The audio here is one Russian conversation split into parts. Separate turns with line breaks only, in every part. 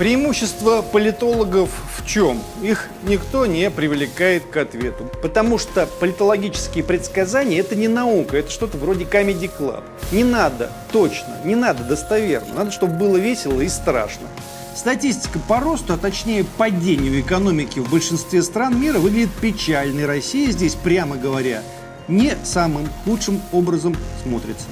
Преимущество политологов в чем? Их никто не привлекает к ответу. Потому что политологические предсказания – это не наука, это что-то вроде Comedy Club. Не надо точно, не надо достоверно. Надо, чтобы было весело и страшно. Статистика по росту, а точнее падению экономики в большинстве стран мира выглядит печальной. Россия здесь, прямо говоря, не самым худшим образом смотрится.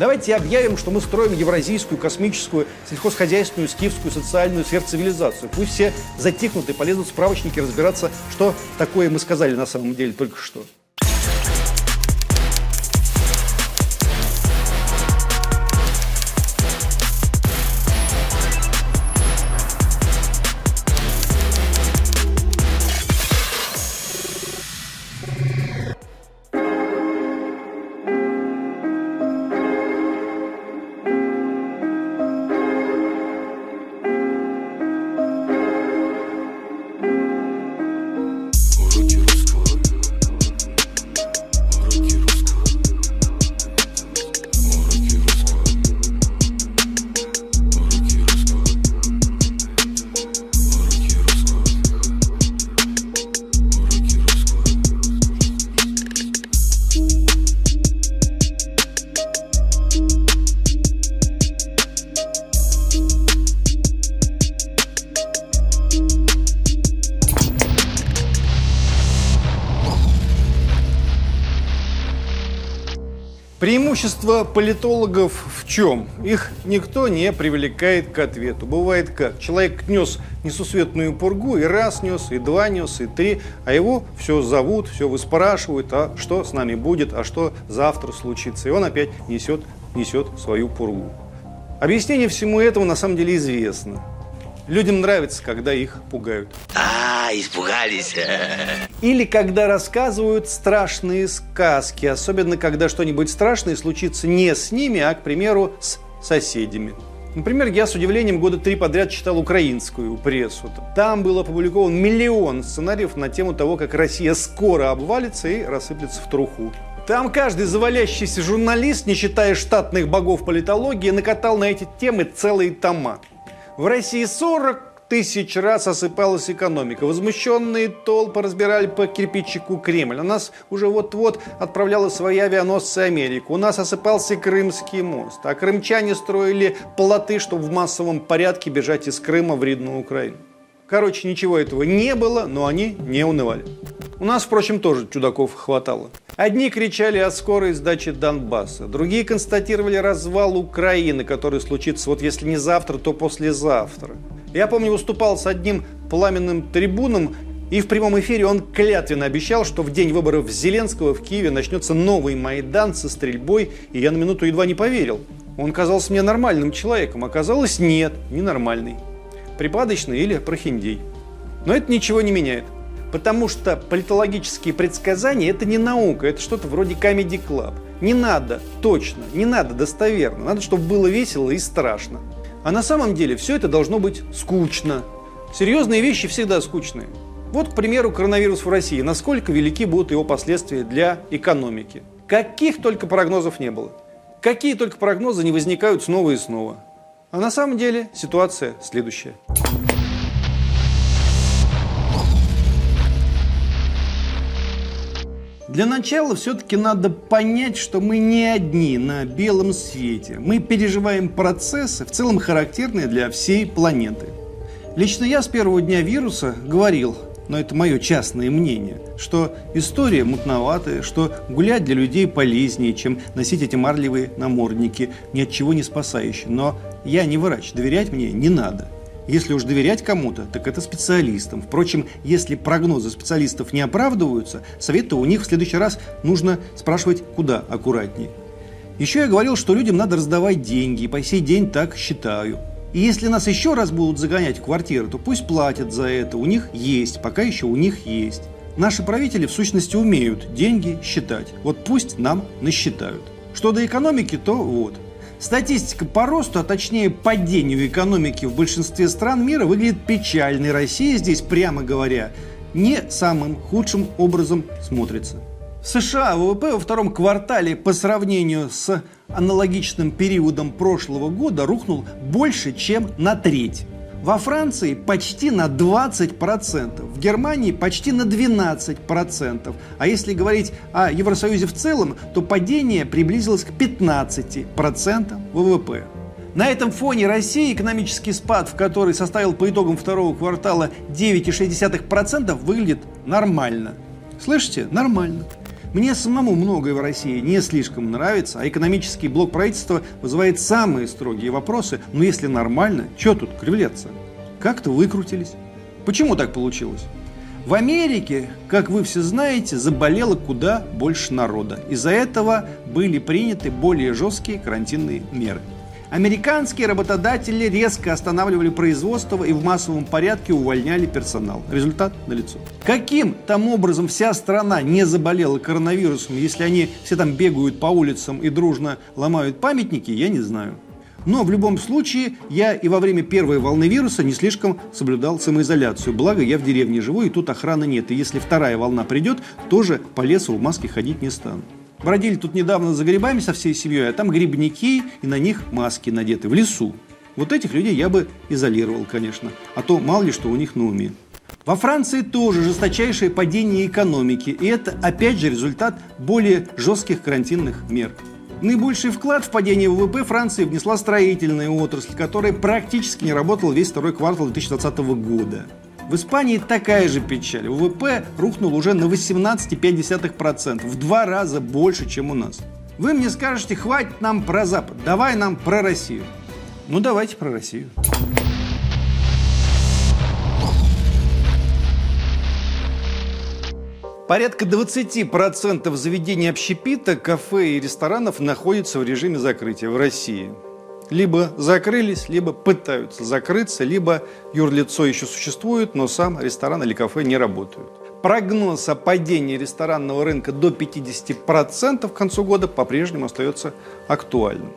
Давайте объявим, что мы строим евразийскую, космическую, сельхозхозяйственную, скифскую, социальную сверхцивилизацию. Пусть все затихнут и полезут в справочники разбираться, что такое мы сказали на самом деле только что. Преимущество политологов в чем? Их никто не привлекает к ответу. Бывает как? Человек нес несусветную пургу, и раз нес, и два нес, и три, а его все зовут, все выспрашивают, а что с нами будет, а что завтра случится. И он опять несет, несет свою пургу. Объяснение всему этому на самом деле известно. Людям нравится, когда их пугают.
А, испугались.
Или когда рассказывают страшные сказки, особенно когда что-нибудь страшное случится не с ними, а, к примеру, с соседями. Например, я с удивлением года три подряд читал украинскую прессу. Там был опубликован миллион сценариев на тему того, как Россия скоро обвалится и рассыплется в труху. Там каждый завалящийся журналист, не считая штатных богов политологии, накатал на эти темы целые тома. В России 40 тысяч раз осыпалась экономика. Возмущенные толпы разбирали по кирпичику Кремль. У нас уже вот-вот отправляла свои авианосцы Америку. У нас осыпался Крымский мост. А крымчане строили плоты, чтобы в массовом порядке бежать из Крыма в Ридную Украину. Короче, ничего этого не было, но они не унывали. У нас, впрочем, тоже чудаков хватало. Одни кричали о скорой сдаче Донбасса, другие констатировали развал Украины, который случится вот если не завтра, то послезавтра. Я помню, выступал с одним пламенным трибуном, и в прямом эфире он клятвенно обещал, что в день выборов Зеленского в Киеве начнется новый Майдан со стрельбой, и я на минуту едва не поверил. Он казался мне нормальным человеком, оказалось нет, ненормальный припадочный или прохиндей. Но это ничего не меняет. Потому что политологические предсказания – это не наука, это что-то вроде Comedy Club. Не надо точно, не надо достоверно, надо, чтобы было весело и страшно. А на самом деле все это должно быть скучно. Серьезные вещи всегда скучные. Вот, к примеру, коронавирус в России. Насколько велики будут его последствия для экономики? Каких только прогнозов не было. Какие только прогнозы не возникают снова и снова. А на самом деле ситуация следующая. Для начала все-таки надо понять, что мы не одни на белом свете. Мы переживаем процессы, в целом характерные для всей планеты. Лично я с первого дня вируса говорил, но это мое частное мнение, что история мутноватая, что гулять для людей полезнее, чем носить эти марлевые намордники, ни от чего не спасающие. Но я не врач, доверять мне не надо. Если уж доверять кому-то, так это специалистам. Впрочем, если прогнозы специалистов не оправдываются, советы у них в следующий раз нужно спрашивать куда аккуратнее. Еще я говорил, что людям надо раздавать деньги, и по сей день так считаю. И если нас еще раз будут загонять в квартиры, то пусть платят за это. У них есть, пока еще у них есть. Наши правители в сущности умеют деньги считать. Вот пусть нам насчитают. Что до экономики, то вот. Статистика по росту, а точнее падению экономики в большинстве стран мира выглядит печальной. Россия здесь, прямо говоря, не самым худшим образом смотрится. США ВВП во втором квартале по сравнению с аналогичным периодом прошлого года рухнул больше, чем на треть. Во Франции почти на 20%, в Германии почти на 12%. А если говорить о Евросоюзе в целом, то падение приблизилось к 15% ВВП. На этом фоне России экономический спад, в который составил по итогам второго квартала 9,6%, выглядит нормально. Слышите? Нормально. Мне самому многое в России не слишком нравится, а экономический блок правительства вызывает самые строгие вопросы. Но если нормально, что тут кривляться? Как-то выкрутились. Почему так получилось? В Америке, как вы все знаете, заболело куда больше народа. Из-за этого были приняты более жесткие карантинные меры. Американские работодатели резко останавливали производство и в массовом порядке увольняли персонал. Результат налицо. Каким там образом вся страна не заболела коронавирусом, если они все там бегают по улицам и дружно ломают памятники, я не знаю. Но в любом случае я и во время первой волны вируса не слишком соблюдал самоизоляцию. Благо я в деревне живу и тут охраны нет. И если вторая волна придет, тоже по лесу в маске ходить не стану. Бродили тут недавно за грибами со всей семьей, а там грибники, и на них маски надеты в лесу. Вот этих людей я бы изолировал, конечно, а то мало ли что у них на уме. Во Франции тоже жесточайшее падение экономики, и это опять же результат более жестких карантинных мер. Наибольший вклад в падение ВВП Франции внесла строительная отрасль, которая практически не работала весь второй квартал 2020 года. В Испании такая же печаль. ВВП рухнул уже на 18,5%, в два раза больше, чем у нас. Вы мне скажете, хватит нам про Запад, давай нам про Россию. Ну давайте про Россию. Порядка 20% заведений общепита, кафе и ресторанов находятся в режиме закрытия в России либо закрылись, либо пытаются закрыться, либо юрлицо еще существует, но сам ресторан или кафе не работают. Прогноз о падении ресторанного рынка до 50% к концу года по-прежнему остается актуальным.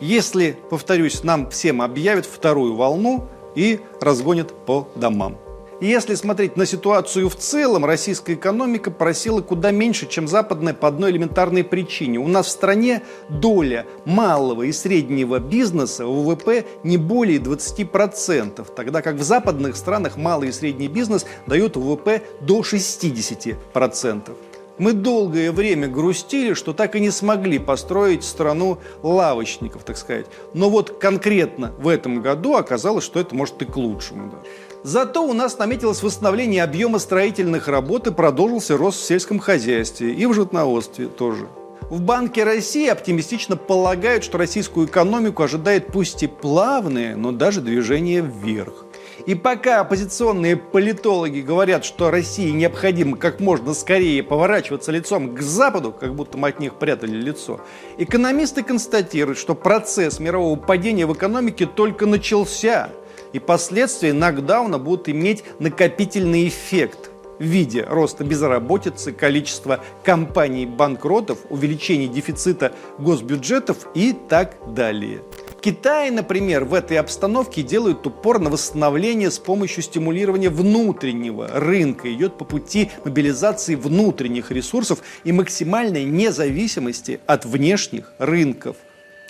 Если, повторюсь, нам всем объявят вторую волну и разгонят по домам. Если смотреть на ситуацию в целом, российская экономика просила куда меньше, чем западная по одной элементарной причине. У нас в стране доля малого и среднего бизнеса в ВВП не более 20%, тогда как в западных странах малый и средний бизнес дают ВВП до 60%. Мы долгое время грустили, что так и не смогли построить страну лавочников, так сказать. Но вот конкретно в этом году оказалось, что это может и к лучшему. Да. Зато у нас наметилось восстановление объема строительных работ и продолжился рост в сельском хозяйстве и в животноводстве тоже. В Банке России оптимистично полагают, что российскую экономику ожидает пусть и плавное, но даже движение вверх. И пока оппозиционные политологи говорят, что России необходимо как можно скорее поворачиваться лицом к Западу, как будто мы от них прятали лицо, экономисты констатируют, что процесс мирового падения в экономике только начался – и последствия нокдауна будут иметь накопительный эффект в виде роста безработицы, количества компаний-банкротов, увеличения дефицита госбюджетов и так далее. Китай, например, в этой обстановке делает упор на восстановление с помощью стимулирования внутреннего рынка, идет по пути мобилизации внутренних ресурсов и максимальной независимости от внешних рынков.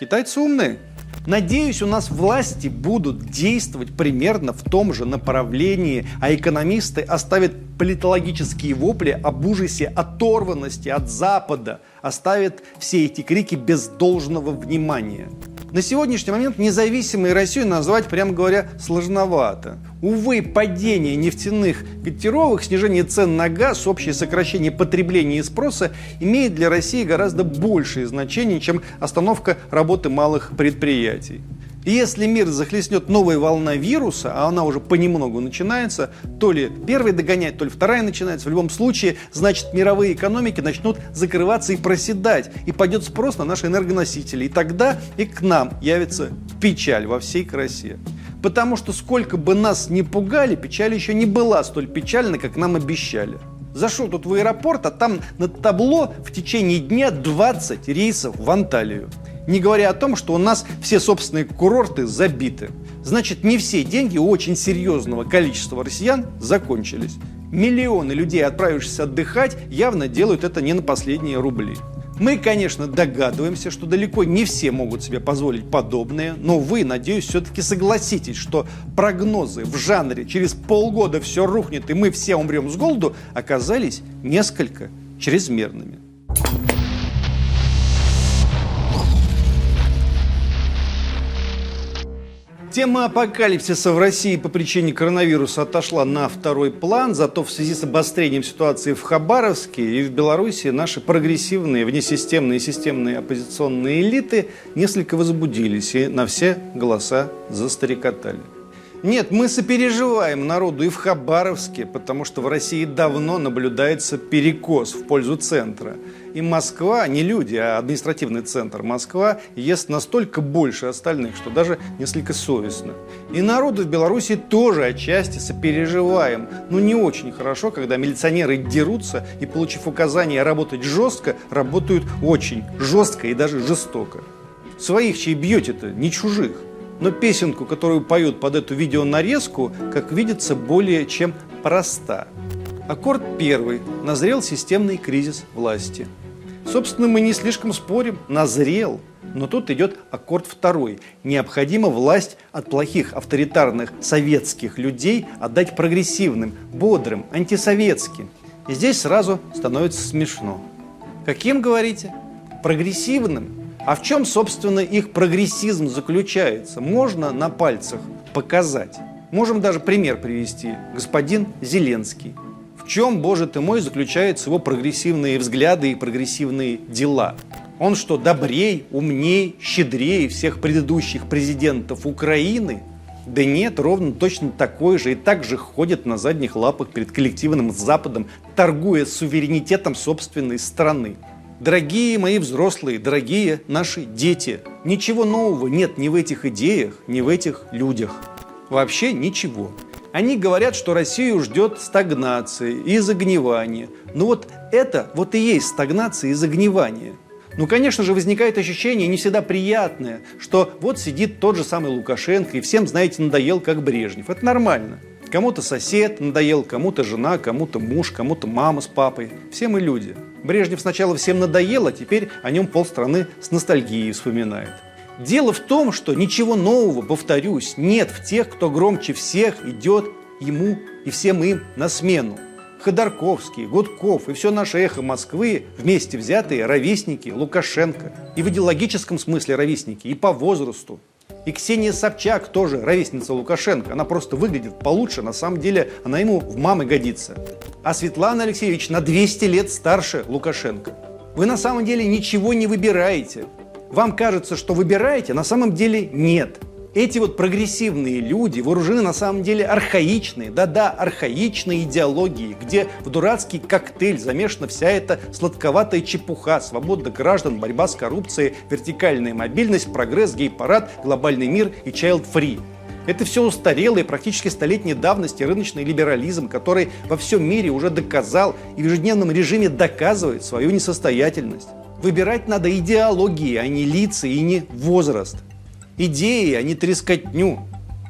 Китайцы умные. Надеюсь, у нас власти будут действовать примерно в том же направлении, а экономисты оставят политологические вопли об ужасе оторванности от Запада, оставят все эти крики без должного внимания. На сегодняшний момент независимой Россию назвать, прямо говоря, сложновато. Увы, падение нефтяных котировок, снижение цен на газ, общее сокращение потребления и спроса имеет для России гораздо большее значение, чем остановка работы малых предприятий. И если мир захлестнет новая волна вируса, а она уже понемногу начинается, то ли первая догоняет, то ли вторая начинается, в любом случае, значит, мировые экономики начнут закрываться и проседать, и пойдет спрос на наши энергоносители. И тогда и к нам явится печаль во всей красе. Потому что сколько бы нас ни пугали, печаль еще не была столь печальной, как нам обещали. Зашел тут в аэропорт, а там на табло в течение дня 20 рейсов в Анталию. Не говоря о том, что у нас все собственные курорты забиты. Значит, не все деньги у очень серьезного количества россиян закончились. Миллионы людей, отправившись отдыхать, явно делают это не на последние рубли. Мы, конечно, догадываемся, что далеко не все могут себе позволить подобное, но вы, надеюсь, все-таки согласитесь, что прогнозы в жанре «через полгода все рухнет и мы все умрем с голоду» оказались несколько чрезмерными. Тема апокалипсиса в России по причине коронавируса отошла на второй план, зато в связи с обострением ситуации в Хабаровске и в Беларуси наши прогрессивные, внесистемные и системные оппозиционные элиты несколько возбудились и на все голоса застрекотали. Нет, мы сопереживаем народу и в Хабаровске, потому что в России давно наблюдается перекос в пользу центра. И Москва, не люди, а административный центр Москва, ест настолько больше остальных, что даже несколько совестно. И народу в Беларуси тоже отчасти сопереживаем. Но не очень хорошо, когда милиционеры дерутся и, получив указание работать жестко, работают очень жестко и даже жестоко. Своих чей бьете-то, не чужих но песенку, которую поют под эту видеонарезку, как видится, более чем проста. Аккорд первый. Назрел системный кризис власти. Собственно, мы не слишком спорим. Назрел. Но тут идет аккорд второй. Необходимо власть от плохих авторитарных советских людей отдать прогрессивным, бодрым, антисоветским. И здесь сразу становится смешно. Каким, говорите? Прогрессивным? А в чем, собственно, их прогрессизм заключается? Можно на пальцах показать. Можем даже пример привести. Господин Зеленский. В чем, боже ты мой, заключаются его прогрессивные взгляды и прогрессивные дела? Он что, добрей, умней, щедрее всех предыдущих президентов Украины? Да нет, ровно точно такой же и так же ходит на задних лапах перед коллективным Западом, торгуя суверенитетом собственной страны. Дорогие мои взрослые, дорогие наши дети, ничего нового нет ни в этих идеях, ни в этих людях. Вообще ничего. Они говорят, что Россию ждет стагнация и загнивание. Но вот это вот и есть стагнация и загнивание. Ну, конечно же, возникает ощущение не всегда приятное, что вот сидит тот же самый Лукашенко и всем, знаете, надоел, как Брежнев. Это нормально. Кому-то сосед надоел, кому-то жена, кому-то муж, кому-то мама с папой. Все мы люди. Брежнев сначала всем надоел, а теперь о нем полстраны с ностальгией вспоминает. Дело в том, что ничего нового, повторюсь, нет в тех, кто громче всех идет ему и всем им на смену. Ходорковский, Гудков и все наше эхо Москвы вместе взятые ровесники Лукашенко. И в идеологическом смысле ровесники, и по возрасту. И Ксения Собчак тоже ровесница Лукашенко. Она просто выглядит получше, на самом деле она ему в мамы годится. А Светлана Алексеевич на 200 лет старше Лукашенко. Вы на самом деле ничего не выбираете. Вам кажется, что выбираете, на самом деле нет. Эти вот прогрессивные люди вооружены на самом деле архаичной, да-да, архаичной идеологией, где в дурацкий коктейль замешана вся эта сладковатая чепуха, свобода граждан, борьба с коррупцией, вертикальная мобильность, прогресс, гей-парад, глобальный мир и child-free. Это все устарелый, практически столетней давности рыночный либерализм, который во всем мире уже доказал и в ежедневном режиме доказывает свою несостоятельность. Выбирать надо идеологии, а не лица и не возраст идеи, а не трескотню.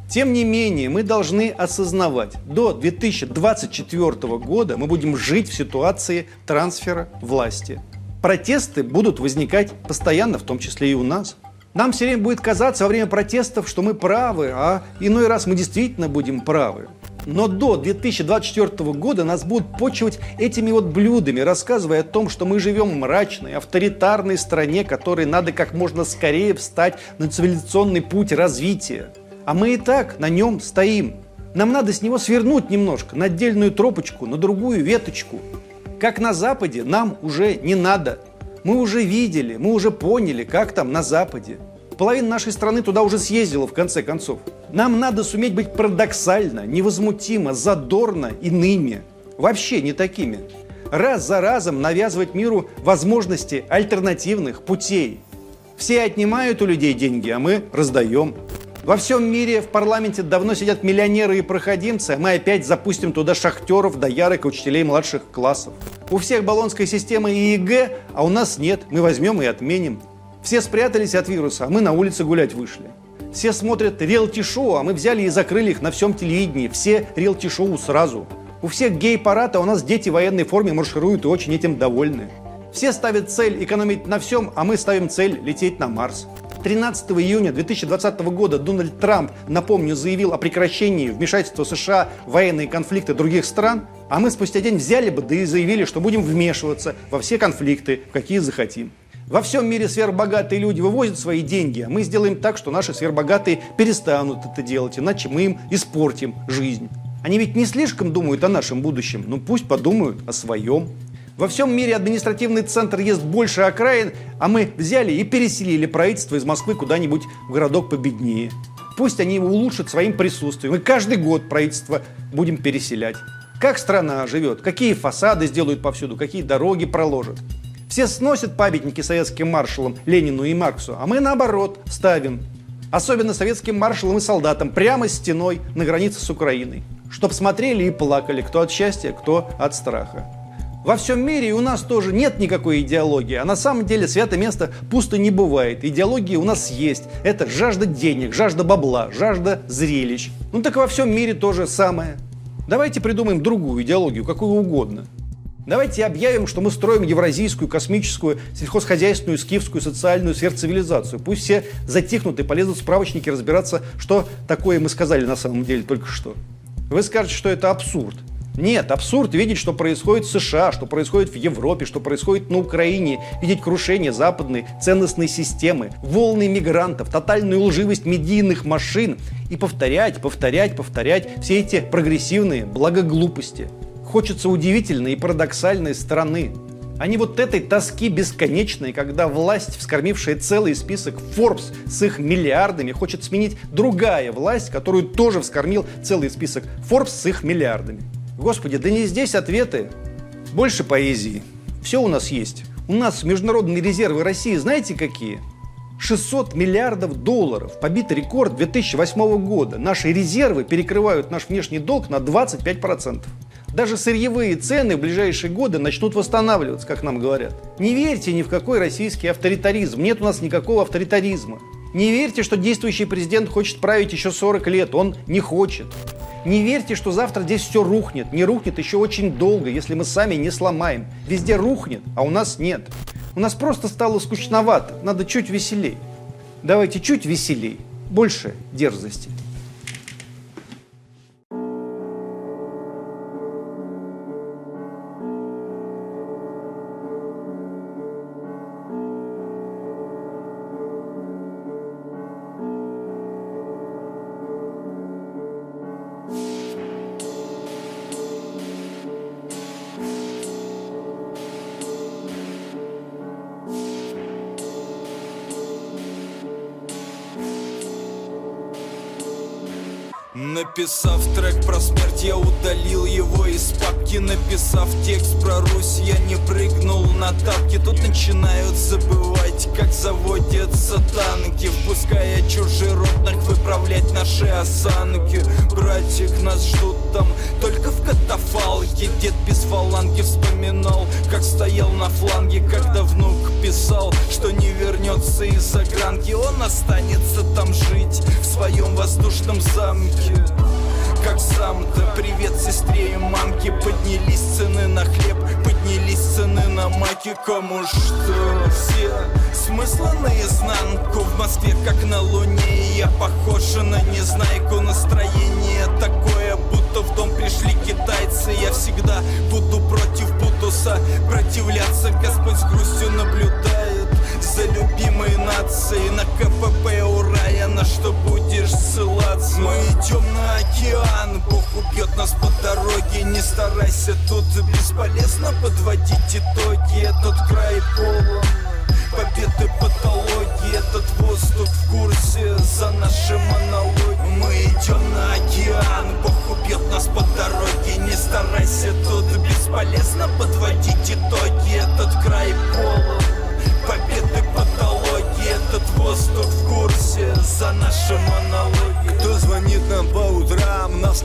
Тем не менее, мы должны осознавать, до 2024 года мы будем жить в ситуации трансфера власти. Протесты будут возникать постоянно, в том числе и у нас. Нам все время будет казаться во время протестов, что мы правы, а иной раз мы действительно будем правы. Но до 2024 года нас будут почивать этими вот блюдами, рассказывая о том, что мы живем в мрачной, авторитарной стране, которой надо как можно скорее встать на цивилизационный путь развития. А мы и так на нем стоим. Нам надо с него свернуть немножко, на отдельную тропочку, на другую веточку. Как на Западе, нам уже не надо. Мы уже видели, мы уже поняли, как там на Западе. Половина нашей страны туда уже съездила, в конце концов. Нам надо суметь быть парадоксально, невозмутимо, задорно иными. Вообще не такими. Раз за разом навязывать миру возможности альтернативных путей. Все отнимают у людей деньги, а мы раздаем. Во всем мире в парламенте давно сидят миллионеры и проходимцы, а мы опять запустим туда шахтеров, доярок и учителей младших классов. У всех болонская система и ЕГЭ, а у нас нет. Мы возьмем и отменим. Все спрятались от вируса, а мы на улице гулять вышли. Все смотрят реалти-шоу, а мы взяли и закрыли их на всем телевидении. Все реалти-шоу сразу. У всех гей-парад, а у нас дети в военной форме маршируют и очень этим довольны. Все ставят цель экономить на всем, а мы ставим цель лететь на Марс. 13 июня 2020 года Дональд Трамп, напомню, заявил о прекращении вмешательства США в военные конфликты других стран, а мы спустя день взяли бы, да и заявили, что будем вмешиваться во все конфликты, в какие захотим. Во всем мире сверхбогатые люди вывозят свои деньги, а мы сделаем так, что наши сверхбогатые перестанут это делать, иначе мы им испортим жизнь. Они ведь не слишком думают о нашем будущем, но пусть подумают о своем. Во всем мире административный центр ест больше окраин, а мы взяли и переселили правительство из Москвы куда-нибудь в городок победнее. Пусть они его улучшат своим присутствием. И каждый год правительство будем переселять. Как страна живет, какие фасады сделают повсюду, какие дороги проложат. Все сносят памятники советским маршалам Ленину и Марксу, а мы наоборот ставим. Особенно советским маршалам и солдатам прямо стеной на границе с Украиной. Чтоб смотрели и плакали, кто от счастья, кто от страха. Во всем мире у нас тоже нет никакой идеологии, а на самом деле святое место пусто не бывает. Идеология у нас есть. Это жажда денег, жажда бабла, жажда зрелищ. Ну так во всем мире то же самое. Давайте придумаем другую идеологию, какую угодно. Давайте объявим, что мы строим евразийскую, космическую, сельхозхозяйственную, скифскую, социальную сверхцивилизацию. Пусть все затихнут и полезут в справочники разбираться, что такое мы сказали на самом деле только что. Вы скажете, что это абсурд. Нет, абсурд видеть, что происходит в США, что происходит в Европе, что происходит на Украине, видеть крушение западной ценностной системы, волны мигрантов, тотальную лживость медийных машин и повторять, повторять, повторять все эти прогрессивные благоглупости. Хочется удивительной и парадоксальной страны, а не вот этой тоски бесконечной, когда власть, вскормившая целый список Forbes с их миллиардами, хочет сменить другая власть, которую тоже вскормил целый список Forbes с их миллиардами. Господи, да не здесь ответы. Больше поэзии. Все у нас есть. У нас международные резервы России знаете какие? 600 миллиардов долларов. Побитый рекорд 2008 года. Наши резервы перекрывают наш внешний долг на 25%. Даже сырьевые цены в ближайшие годы начнут восстанавливаться, как нам говорят. Не верьте ни в какой российский авторитаризм. Нет у нас никакого авторитаризма. Не верьте, что действующий президент хочет править еще 40 лет. Он не хочет. Не верьте, что завтра здесь все рухнет. Не рухнет еще очень долго, если мы сами не сломаем. Везде рухнет, а у нас нет. У нас просто стало скучновато. Надо чуть веселей. Давайте чуть веселей. Больше дерзости.
Написав трек про смерть, я удалил его из папки Написав текст про Русь, я не прыгнул на тапки. Тут начинают забывать, как заводятся танки. Впуская чужеродных выправлять наши осанки. Братик, нас ждут там только в катафалке. Дед без фаланги вспоминал, как стоял на фланге Когда внук писал, что не вернется из загранки Он останется там жить в своем воздушном замке как сам-то. Привет сестре и мамке. Поднялись цены на хлеб Поднялись цены на маки Кому что? Все смысла наизнанку. В Москве как на луне. Я похожа на незнайку. Настроение такое, будто в дом пришли китайцы. Я всегда буду против Бутуса Противляться Господь с грустью наблюдает За любимой нацией На КПП у рая На что будешь ссылаться? Мы идем на океан Бог убьет нас по дороге. Не старайся, тут бесполезно подводить итоги. Этот край полон победы патологии. Этот воздух в курсе за наши монологи. Мы идем на океан, Бог убьет нас по дороге. Не старайся, тут бесполезно подводить итоги. Этот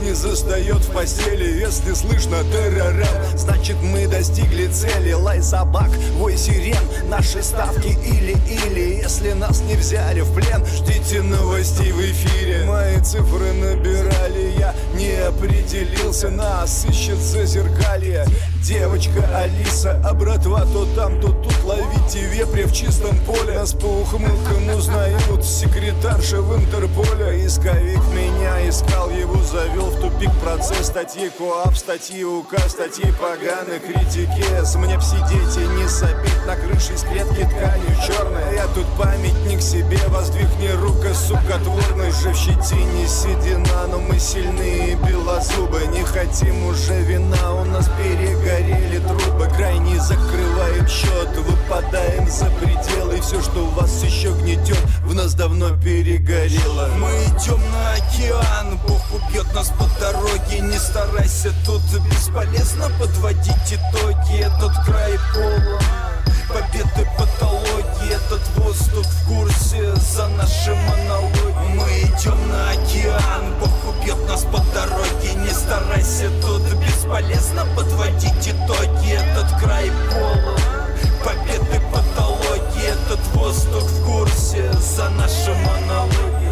не застает в постели. Если слышно террорем, значит мы достигли цели. Лай собак, вой сирен, наши ставки или-или. Если нас не взяли в плен, ждите новостей в эфире. Мои цифры набирали, я не определился.
Нас, ищет зазеркалье Девочка Алиса, а братва то там, то тут. Ловите вепря в чистом поле. Нас по ухмылкам узнают Секретарша в Интерполе. Исковик меня искал, его завел в тупик процесс. Статьи КОАП, статьи УК, статьи поганых критики С. Мне б сидеть и не сопеть. На крыше из клетки тканью черной Я тут памятник себе. Воздвигни рука, сука, творный. Же в щетине седина, но мы сильные. Белозубы Не хотим уже вина, у нас перегорели трубы Крайне закрываем счет, выпадаем за пределы Все, что вас еще гнетет, в нас давно перегорело.
Мы идем на океан, Бог убьет нас по дороге. Не старайся, тут бесполезно подводить итоги. Этот край полон победы патологии этот воздух в курсе за наши монологи Мы идем на океан, Бог убьет нас по дороге. Не старайся тут, бесполезно подводить итоги. Этот край пола, победы потолок Этот воздух в курсе за наши монологи